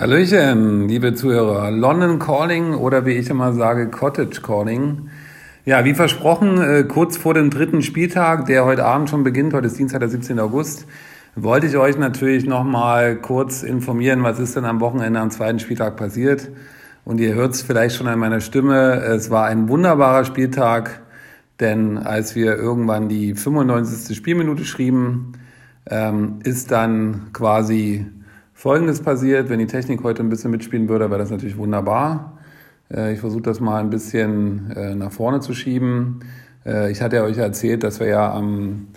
Hallöchen, liebe Zuhörer. London Calling oder wie ich immer sage, Cottage Calling. Ja, wie versprochen, äh, kurz vor dem dritten Spieltag, der heute Abend schon beginnt, heute ist Dienstag, der 17. August, wollte ich euch natürlich nochmal kurz informieren, was ist denn am Wochenende am zweiten Spieltag passiert. Und ihr hört es vielleicht schon an meiner Stimme, es war ein wunderbarer Spieltag, denn als wir irgendwann die 95. Spielminute schrieben, ähm, ist dann quasi Folgendes passiert, wenn die Technik heute ein bisschen mitspielen würde, wäre das natürlich wunderbar. Äh, ich versuche das mal ein bisschen äh, nach vorne zu schieben. Äh, ich hatte ja euch erzählt, dass wir ja am,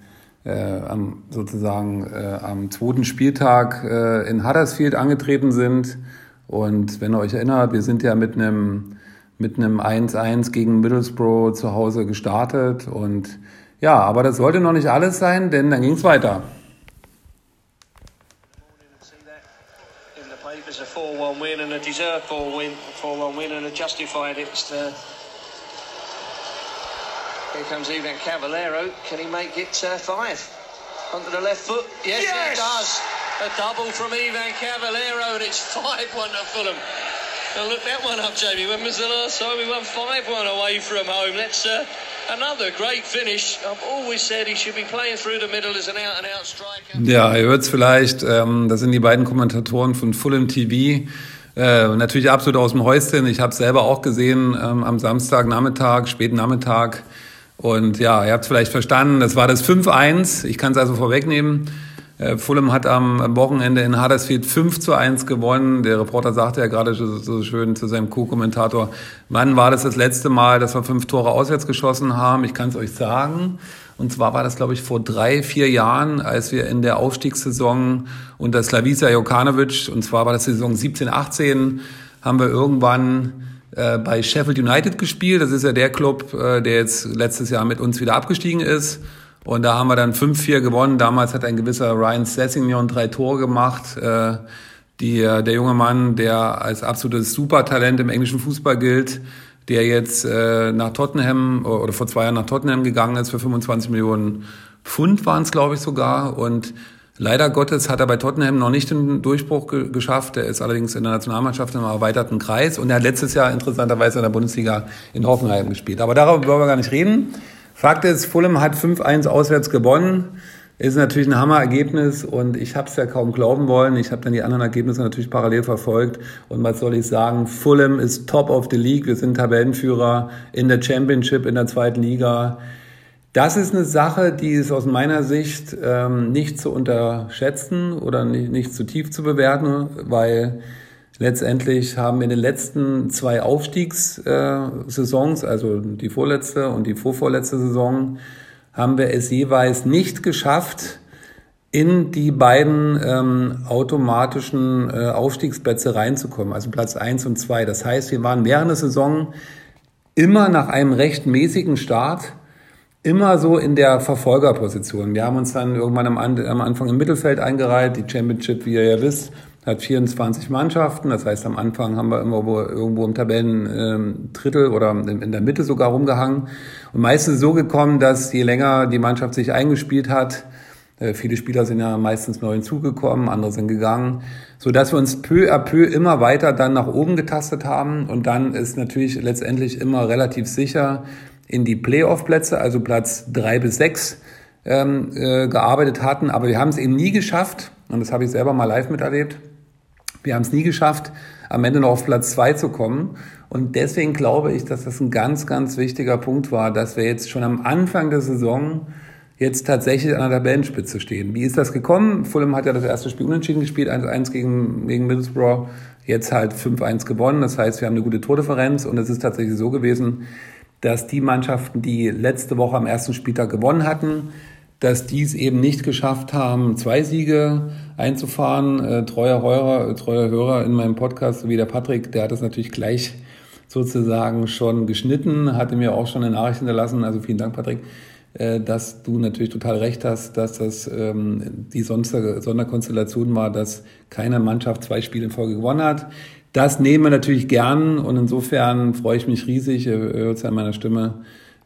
sozusagen am zweiten Spieltag in Huddersfield angetreten sind. Und wenn ihr euch erinnert, wir sind ja mit einem mit einem 1-1 gegen Middlesbrough zu Hause gestartet. Und ja, aber das sollte noch nicht alles sein, denn dann ging es weiter. And a deserved 4-1 win, 4-1 win and a justified it. Uh, here comes Ivan Cavallero. Can he make it uh, five? Onto the left foot. Yes, yes, he does. A double from Ivan Cavallero and it's 5-1 to Fulham. Now look that one up, Jamie. When was the last time we won 5-1 away from home? Let's uh, Another great finish. I've always said he should be playing through the middle as an out and out striker. Ja, ihr hört es vielleicht. Ähm, das sind die beiden Kommentatoren von Fulham TV. Äh, natürlich absolut aus dem Häuschen. Ich habe es selber auch gesehen ähm, am Samstagnachmittag, späten Nachmittag. Und ja, ihr habt es vielleicht verstanden. Das war das 5-1. Ich kann es also vorwegnehmen. Äh, Fulham hat am Wochenende in Huddersfield 5 zu 1 gewonnen. Der Reporter sagte ja gerade so schön zu seinem Co-Kommentator, wann war das das letzte Mal, dass wir fünf Tore auswärts geschossen haben? Ich kann es euch sagen. Und zwar war das, glaube ich, vor drei, vier Jahren, als wir in der Aufstiegssaison unter Slavisa Jokanovic, und zwar war das Saison 17, 18, haben wir irgendwann äh, bei Sheffield United gespielt. Das ist ja der Club, äh, der jetzt letztes Jahr mit uns wieder abgestiegen ist. Und da haben wir dann 5-4 gewonnen. Damals hat ein gewisser Ryan Sessignon drei Tore gemacht. Äh, die, der junge Mann, der als absolutes Supertalent im englischen Fußball gilt, der jetzt äh, nach Tottenham oder vor zwei Jahren nach Tottenham gegangen ist für 25 Millionen Pfund waren es, glaube ich, sogar. Und leider Gottes hat er bei Tottenham noch nicht den Durchbruch ge geschafft. Er ist allerdings in der Nationalmannschaft im erweiterten Kreis und er hat letztes Jahr interessanterweise in der Bundesliga in Hoffenheim gespielt. Aber darüber wollen wir gar nicht reden. Fakt ist, Fulham hat 5-1 auswärts gewonnen. Ist natürlich ein Hammerergebnis und ich habe es ja kaum glauben wollen. Ich habe dann die anderen Ergebnisse natürlich parallel verfolgt. Und was soll ich sagen? Fulham ist top of the league. Wir sind Tabellenführer in der Championship, in der zweiten Liga. Das ist eine Sache, die ist aus meiner Sicht ähm, nicht zu unterschätzen oder nicht, nicht zu tief zu bewerten, weil Letztendlich haben wir in den letzten zwei Aufstiegssaisons, also die vorletzte und die vorvorletzte Saison, haben wir es jeweils nicht geschafft, in die beiden ähm, automatischen äh, Aufstiegsplätze reinzukommen, also Platz eins und zwei. Das heißt, wir waren während der Saison immer nach einem recht mäßigen Start, immer so in der Verfolgerposition. Wir haben uns dann irgendwann am, am Anfang im Mittelfeld eingereiht, die Championship, wie ihr ja wisst, hat 24 Mannschaften. Das heißt, am Anfang haben wir immer irgendwo im Tabellendrittel ähm, oder in der Mitte sogar rumgehangen. Und meistens so gekommen, dass je länger die Mannschaft sich eingespielt hat, äh, viele Spieler sind ja meistens neu hinzugekommen, andere sind gegangen, so dass wir uns peu à peu immer weiter dann nach oben getastet haben. Und dann ist natürlich letztendlich immer relativ sicher in die Playoff-Plätze, also Platz drei bis sechs, ähm, äh, gearbeitet hatten. Aber wir haben es eben nie geschafft, und das habe ich selber mal live miterlebt, wir haben es nie geschafft, am Ende noch auf Platz zwei zu kommen. Und deswegen glaube ich, dass das ein ganz, ganz wichtiger Punkt war, dass wir jetzt schon am Anfang der Saison jetzt tatsächlich an der Tabellenspitze stehen. Wie ist das gekommen? Fulham hat ja das erste Spiel unentschieden gespielt, 1-1 gegen, gegen Middlesbrough, jetzt halt 5-1 gewonnen. Das heißt, wir haben eine gute Tordifferenz und es ist tatsächlich so gewesen, dass die Mannschaften, die letzte Woche am ersten Spieltag gewonnen hatten, dass die es eben nicht geschafft haben, zwei Siege einzufahren. Äh, treuer Hörer, äh, treuer Hörer in meinem Podcast, wie der Patrick, der hat das natürlich gleich sozusagen schon geschnitten, hatte mir auch schon eine Nachricht hinterlassen. Also vielen Dank, Patrick, äh, dass du natürlich total recht hast, dass das ähm, die Sonderkonstellation war, dass keine Mannschaft zwei Spiele in Folge gewonnen hat. Das nehmen wir natürlich gern und insofern freue ich mich riesig, ihr hört es an meiner Stimme,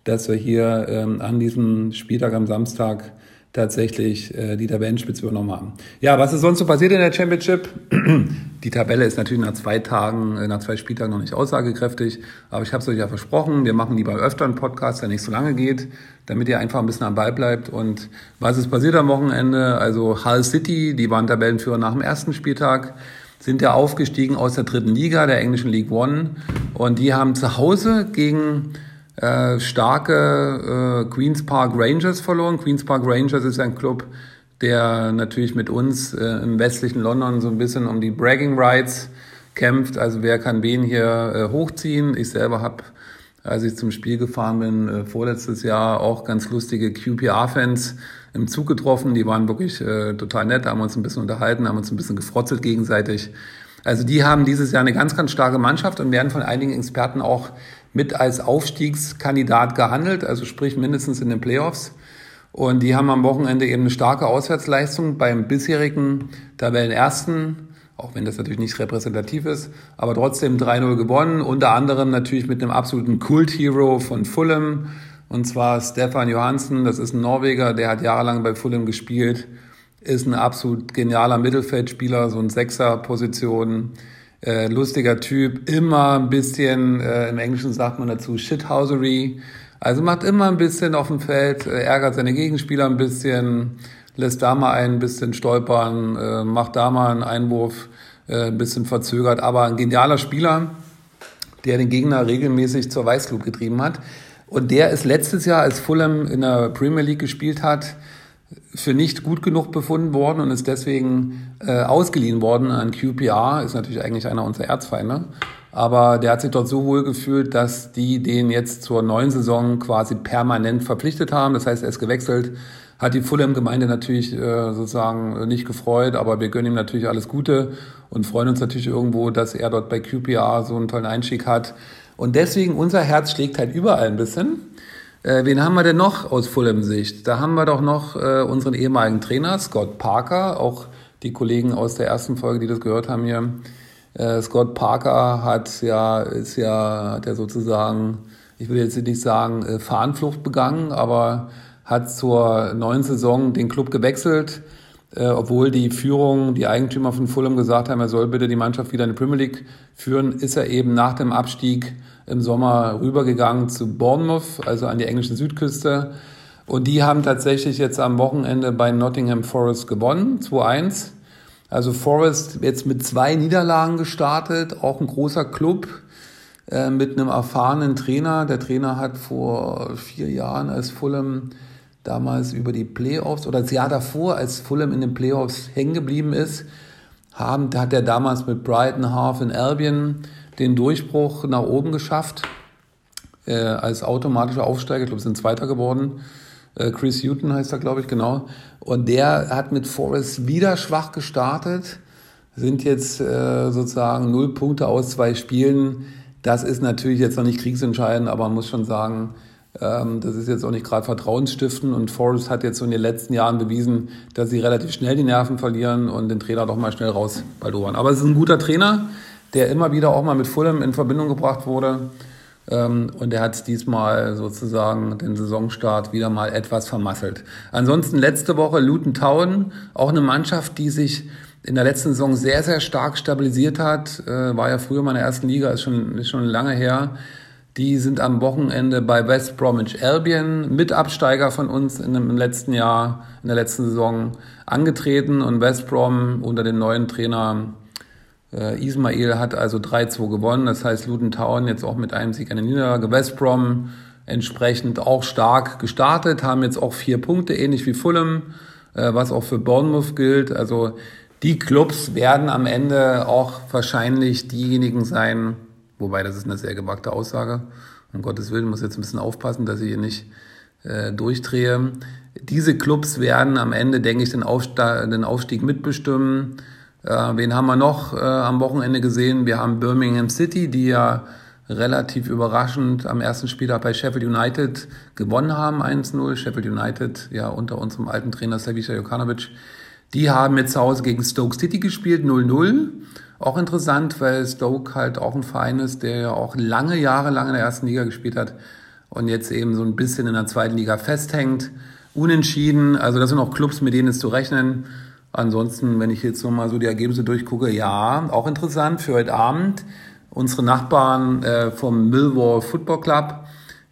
dass wir hier ähm, an diesem Spieltag am Samstag tatsächlich äh, die Tabellenspitze übernommen haben. Ja, was ist sonst so passiert in der Championship? Die Tabelle ist natürlich nach zwei Tagen, äh, nach zwei Spieltagen noch nicht aussagekräftig, aber ich habe es euch ja versprochen, wir machen lieber öfter einen Podcast, der nicht so lange geht, damit ihr einfach ein bisschen am Ball bleibt. Und was ist passiert am Wochenende? Also Hull City, die waren Tabellenführer nach dem ersten Spieltag, sind ja aufgestiegen aus der dritten Liga, der englischen League One. Und die haben zu Hause gegen äh, starke äh, Queen's Park Rangers verloren. Queen's Park Rangers ist ein Club, der natürlich mit uns äh, im westlichen London so ein bisschen um die Bragging Rights kämpft. Also wer kann wen hier äh, hochziehen? Ich selber habe, als ich zum Spiel gefahren bin, äh, vorletztes Jahr auch ganz lustige QPR-Fans im Zug getroffen. Die waren wirklich äh, total nett, haben uns ein bisschen unterhalten, haben uns ein bisschen gefrotzelt gegenseitig. Also die haben dieses Jahr eine ganz, ganz starke Mannschaft und werden von einigen Experten auch mit als Aufstiegskandidat gehandelt, also sprich mindestens in den Playoffs. Und die haben am Wochenende eben eine starke Auswärtsleistung beim bisherigen Tabellenersten, auch wenn das natürlich nicht repräsentativ ist, aber trotzdem 3-0 gewonnen, unter anderem natürlich mit einem absoluten Kult-Hero von Fulham, und zwar Stefan Johansen, das ist ein Norweger, der hat jahrelang bei Fulham gespielt, ist ein absolut genialer Mittelfeldspieler, so ein Sechser-Position, äh, lustiger Typ, immer ein bisschen, äh, im Englischen sagt man dazu, Shithousery, also macht immer ein bisschen auf dem Feld, äh, ärgert seine Gegenspieler ein bisschen, lässt da mal ein bisschen stolpern, äh, macht da mal einen Einwurf, äh, ein bisschen verzögert, aber ein genialer Spieler, der den Gegner regelmäßig zur Weißglut getrieben hat. Und der ist letztes Jahr, als Fulham in der Premier League gespielt hat, für nicht gut genug befunden worden und ist deswegen äh, ausgeliehen worden an QPR, ist natürlich eigentlich einer unserer Erzfeinde. Aber der hat sich dort so wohl gefühlt, dass die den jetzt zur neuen Saison quasi permanent verpflichtet haben. Das heißt, er ist gewechselt, hat die Fulham-Gemeinde natürlich äh, sozusagen nicht gefreut, aber wir gönnen ihm natürlich alles Gute und freuen uns natürlich irgendwo, dass er dort bei QPR so einen tollen Einstieg hat. Und deswegen unser Herz schlägt halt überall ein bisschen. Äh, wen haben wir denn noch aus Fulham-Sicht? Da haben wir doch noch äh, unseren ehemaligen Trainer, Scott Parker, auch die Kollegen aus der ersten Folge, die das gehört haben hier, äh, Scott Parker hat ja, ist ja, hat ja sozusagen, ich will jetzt nicht sagen, äh, Fahnenflucht begangen, aber hat zur neuen Saison den Club gewechselt, äh, obwohl die Führung, die Eigentümer von Fulham gesagt haben, er soll bitte die Mannschaft wieder in die Premier League führen, ist er eben nach dem Abstieg im Sommer rübergegangen zu Bournemouth, also an die englische Südküste. Und die haben tatsächlich jetzt am Wochenende bei Nottingham Forest gewonnen, 2-1. Also Forest jetzt mit zwei Niederlagen gestartet, auch ein großer Club äh, mit einem erfahrenen Trainer. Der Trainer hat vor vier Jahren als Fulham damals über die Playoffs oder das Jahr davor, als Fulham in den Playoffs hängen geblieben ist, haben, hat er damals mit Brighton, Half in Albion den Durchbruch nach oben geschafft äh, als automatischer Aufsteiger. Ich glaube, sind Zweiter geworden. Äh, Chris Hutton heißt er, glaube ich, genau. Und der hat mit Forrest wieder schwach gestartet, sind jetzt äh, sozusagen null Punkte aus zwei Spielen. Das ist natürlich jetzt noch nicht kriegsentscheidend, aber man muss schon sagen, das ist jetzt auch nicht gerade vertrauensstiftend. Und Forrest hat jetzt so in den letzten Jahren bewiesen, dass sie relativ schnell die Nerven verlieren und den Trainer doch mal schnell rausbaldowern. Aber es ist ein guter Trainer, der immer wieder auch mal mit Fulham in Verbindung gebracht wurde. Ähm, und er hat diesmal sozusagen den Saisonstart wieder mal etwas vermasselt. Ansonsten letzte Woche Luton Town, auch eine Mannschaft, die sich in der letzten Saison sehr, sehr stark stabilisiert hat. Äh, war ja früher in der ersten Liga, ist schon, ist schon lange her. Die sind am Wochenende bei West Bromwich Albion, Mitabsteiger von uns in dem, letzten Jahr, in der letzten Saison angetreten und West Brom unter dem neuen Trainer äh, Ismail hat also 3-2 gewonnen. Das heißt, Luton Town jetzt auch mit einem Sieg eine Niederlage. West Brom entsprechend auch stark gestartet, haben jetzt auch vier Punkte, ähnlich wie Fulham, äh, was auch für Bournemouth gilt. Also die Clubs werden am Ende auch wahrscheinlich diejenigen sein, wobei das ist eine sehr gewagte Aussage. Um Gottes Willen muss jetzt ein bisschen aufpassen, dass ich hier nicht äh, durchdrehe. Diese Clubs werden am Ende, denke ich, den, Aufstieg, den Aufstieg mitbestimmen. Äh, wen haben wir noch äh, am Wochenende gesehen? Wir haben Birmingham City, die ja relativ überraschend am ersten Spieltag bei Sheffield United gewonnen haben, 1-0. Sheffield United, ja, unter unserem alten Trainer Savica Jokanovic. Die haben jetzt zu Hause gegen Stoke City gespielt, 0-0. Auch interessant, weil Stoke halt auch ein Verein ist, der ja auch lange Jahre lang in der ersten Liga gespielt hat und jetzt eben so ein bisschen in der zweiten Liga festhängt. Unentschieden, also das sind auch Clubs, mit denen es zu rechnen. Ansonsten, wenn ich jetzt nochmal so die Ergebnisse durchgucke, ja, auch interessant für heute Abend. Unsere Nachbarn äh, vom Millwall Football Club,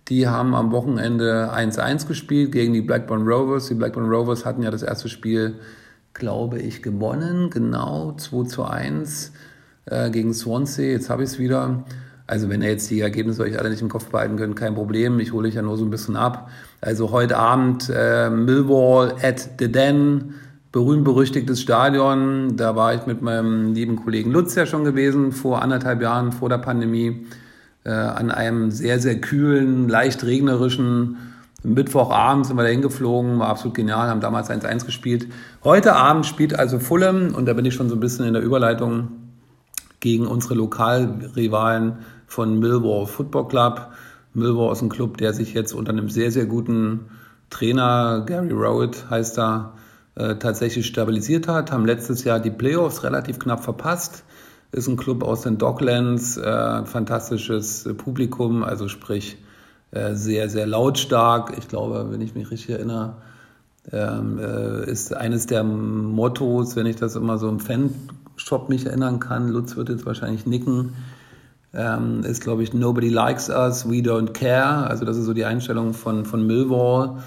die haben am Wochenende 1-1 gespielt gegen die Blackburn Rovers. Die Blackburn Rovers hatten ja das erste Spiel, glaube ich, gewonnen, genau 2 1 äh, gegen Swansea. Jetzt habe ich es wieder. Also wenn ihr jetzt die Ergebnisse euch alle nicht im Kopf behalten könnt, kein Problem. Ich hole euch ja nur so ein bisschen ab. Also heute Abend äh, Millwall at the Den berühmt-berüchtigtes Stadion. Da war ich mit meinem lieben Kollegen Lutz ja schon gewesen, vor anderthalb Jahren, vor der Pandemie, äh, an einem sehr, sehr kühlen, leicht regnerischen Mittwochabend sind wir da hingeflogen, war absolut genial, haben damals 1-1 gespielt. Heute Abend spielt also Fulham, und da bin ich schon so ein bisschen in der Überleitung, gegen unsere Lokalrivalen von Millwall Football Club. Millwall ist ein Club, der sich jetzt unter einem sehr, sehr guten Trainer, Gary Rowett heißt er, äh, tatsächlich stabilisiert hat, haben letztes Jahr die Playoffs relativ knapp verpasst. Ist ein Club aus den Docklands, äh, fantastisches Publikum, also sprich sehr, sehr lautstark. Ich glaube, wenn ich mich richtig erinnere, ähm, äh, ist eines der Mottos, wenn ich das immer so im Fanshop mich erinnern kann, Lutz wird jetzt wahrscheinlich nicken, ähm, ist, glaube ich, Nobody likes us, we don't care. Also das ist so die Einstellung von, von Millwall.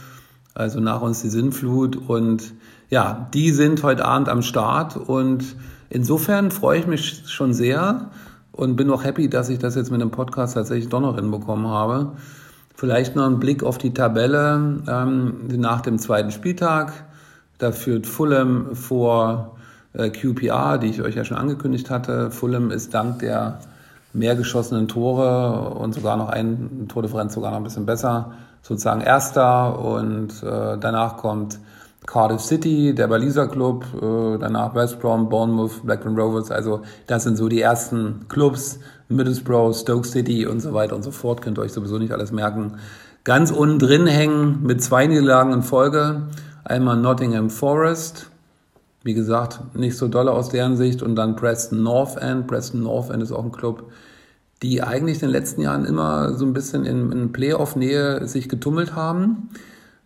Also nach uns die Sinnflut. Und ja, die sind heute Abend am Start und insofern freue ich mich schon sehr und bin auch happy, dass ich das jetzt mit dem Podcast tatsächlich doch noch hinbekommen habe. Vielleicht noch ein Blick auf die Tabelle ähm, nach dem zweiten Spieltag. Da führt Fulham vor äh, QPR, die ich euch ja schon angekündigt hatte. Fulham ist dank der mehr geschossenen Tore und sogar noch ein Tordifferenz sogar noch ein bisschen besser, sozusagen Erster und äh, danach kommt Cardiff City, der Baliser Club, äh, danach West Brom, Bournemouth, Blackburn Rovers. Also das sind so die ersten Clubs, Middlesbrough, Stoke City und so weiter und so fort. Könnt ihr euch sowieso nicht alles merken. Ganz unten drin hängen mit zwei Niederlagen in Folge. Einmal Nottingham Forest, wie gesagt, nicht so dolle aus deren Sicht. Und dann Preston North End. Preston North End ist auch ein Club, die eigentlich in den letzten Jahren immer so ein bisschen in, in Playoff-Nähe sich getummelt haben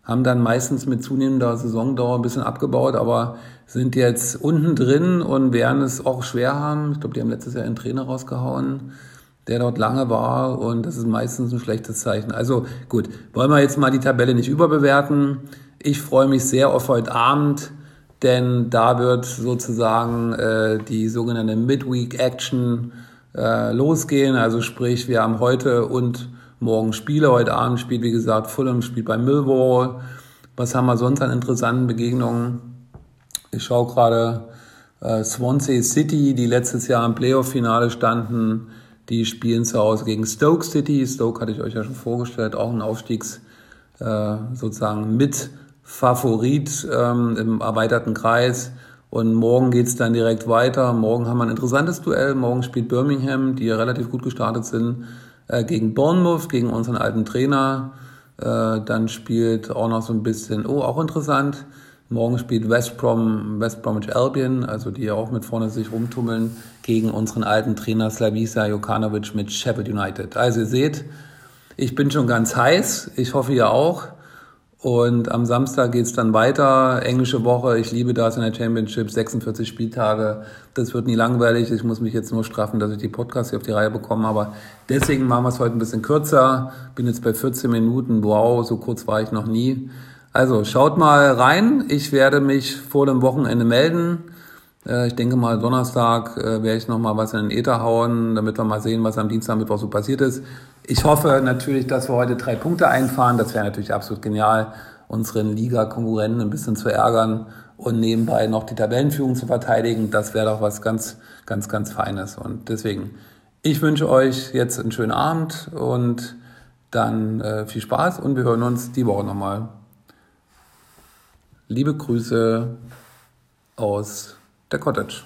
haben dann meistens mit zunehmender Saisondauer ein bisschen abgebaut, aber sind jetzt unten drin und werden es auch schwer haben. Ich glaube, die haben letztes Jahr einen Trainer rausgehauen, der dort lange war und das ist meistens ein schlechtes Zeichen. Also gut, wollen wir jetzt mal die Tabelle nicht überbewerten. Ich freue mich sehr auf heute Abend, denn da wird sozusagen äh, die sogenannte Midweek Action äh, losgehen. Also sprich, wir haben heute und morgen Spiele. Heute Abend spielt, wie gesagt, Fulham spielt bei Millwall. Was haben wir sonst an interessanten Begegnungen? Ich schaue gerade äh, Swansea City, die letztes Jahr im Playoff-Finale standen. Die spielen zu Hause gegen Stoke City. Stoke hatte ich euch ja schon vorgestellt, auch ein Aufstiegs äh, sozusagen mit Favorit ähm, im erweiterten Kreis. Und morgen geht's dann direkt weiter. Morgen haben wir ein interessantes Duell. Morgen spielt Birmingham, die ja relativ gut gestartet sind, äh, gegen Bournemouth, gegen unseren alten Trainer. Äh, dann spielt auch noch so ein bisschen, oh, auch interessant. Morgen spielt West, Brom, West Bromwich Albion, also die ja auch mit vorne sich rumtummeln, gegen unseren alten Trainer Slavisa Jokanovic mit Sheffield United. Also ihr seht, ich bin schon ganz heiß. Ich hoffe ihr auch. Und am Samstag geht's dann weiter. Englische Woche. Ich liebe das in der Championship. 46 Spieltage. Das wird nie langweilig. Ich muss mich jetzt nur straffen, dass ich die Podcasts hier auf die Reihe bekomme. Aber deswegen machen wir es heute ein bisschen kürzer. Bin jetzt bei 14 Minuten. Wow, so kurz war ich noch nie. Also schaut mal rein. Ich werde mich vor dem Wochenende melden. Äh, ich denke mal, Donnerstag äh, werde ich noch mal was in den Äther hauen, damit wir mal sehen, was am Dienstag, Mittwoch so passiert ist. Ich hoffe natürlich, dass wir heute drei Punkte einfahren. Das wäre natürlich absolut genial, unseren Liga-Konkurrenten ein bisschen zu ärgern und nebenbei noch die Tabellenführung zu verteidigen. Das wäre doch was ganz, ganz, ganz Feines. Und deswegen, ich wünsche euch jetzt einen schönen Abend und dann äh, viel Spaß und wir hören uns die Woche nochmal. Liebe Grüße aus der Cottage.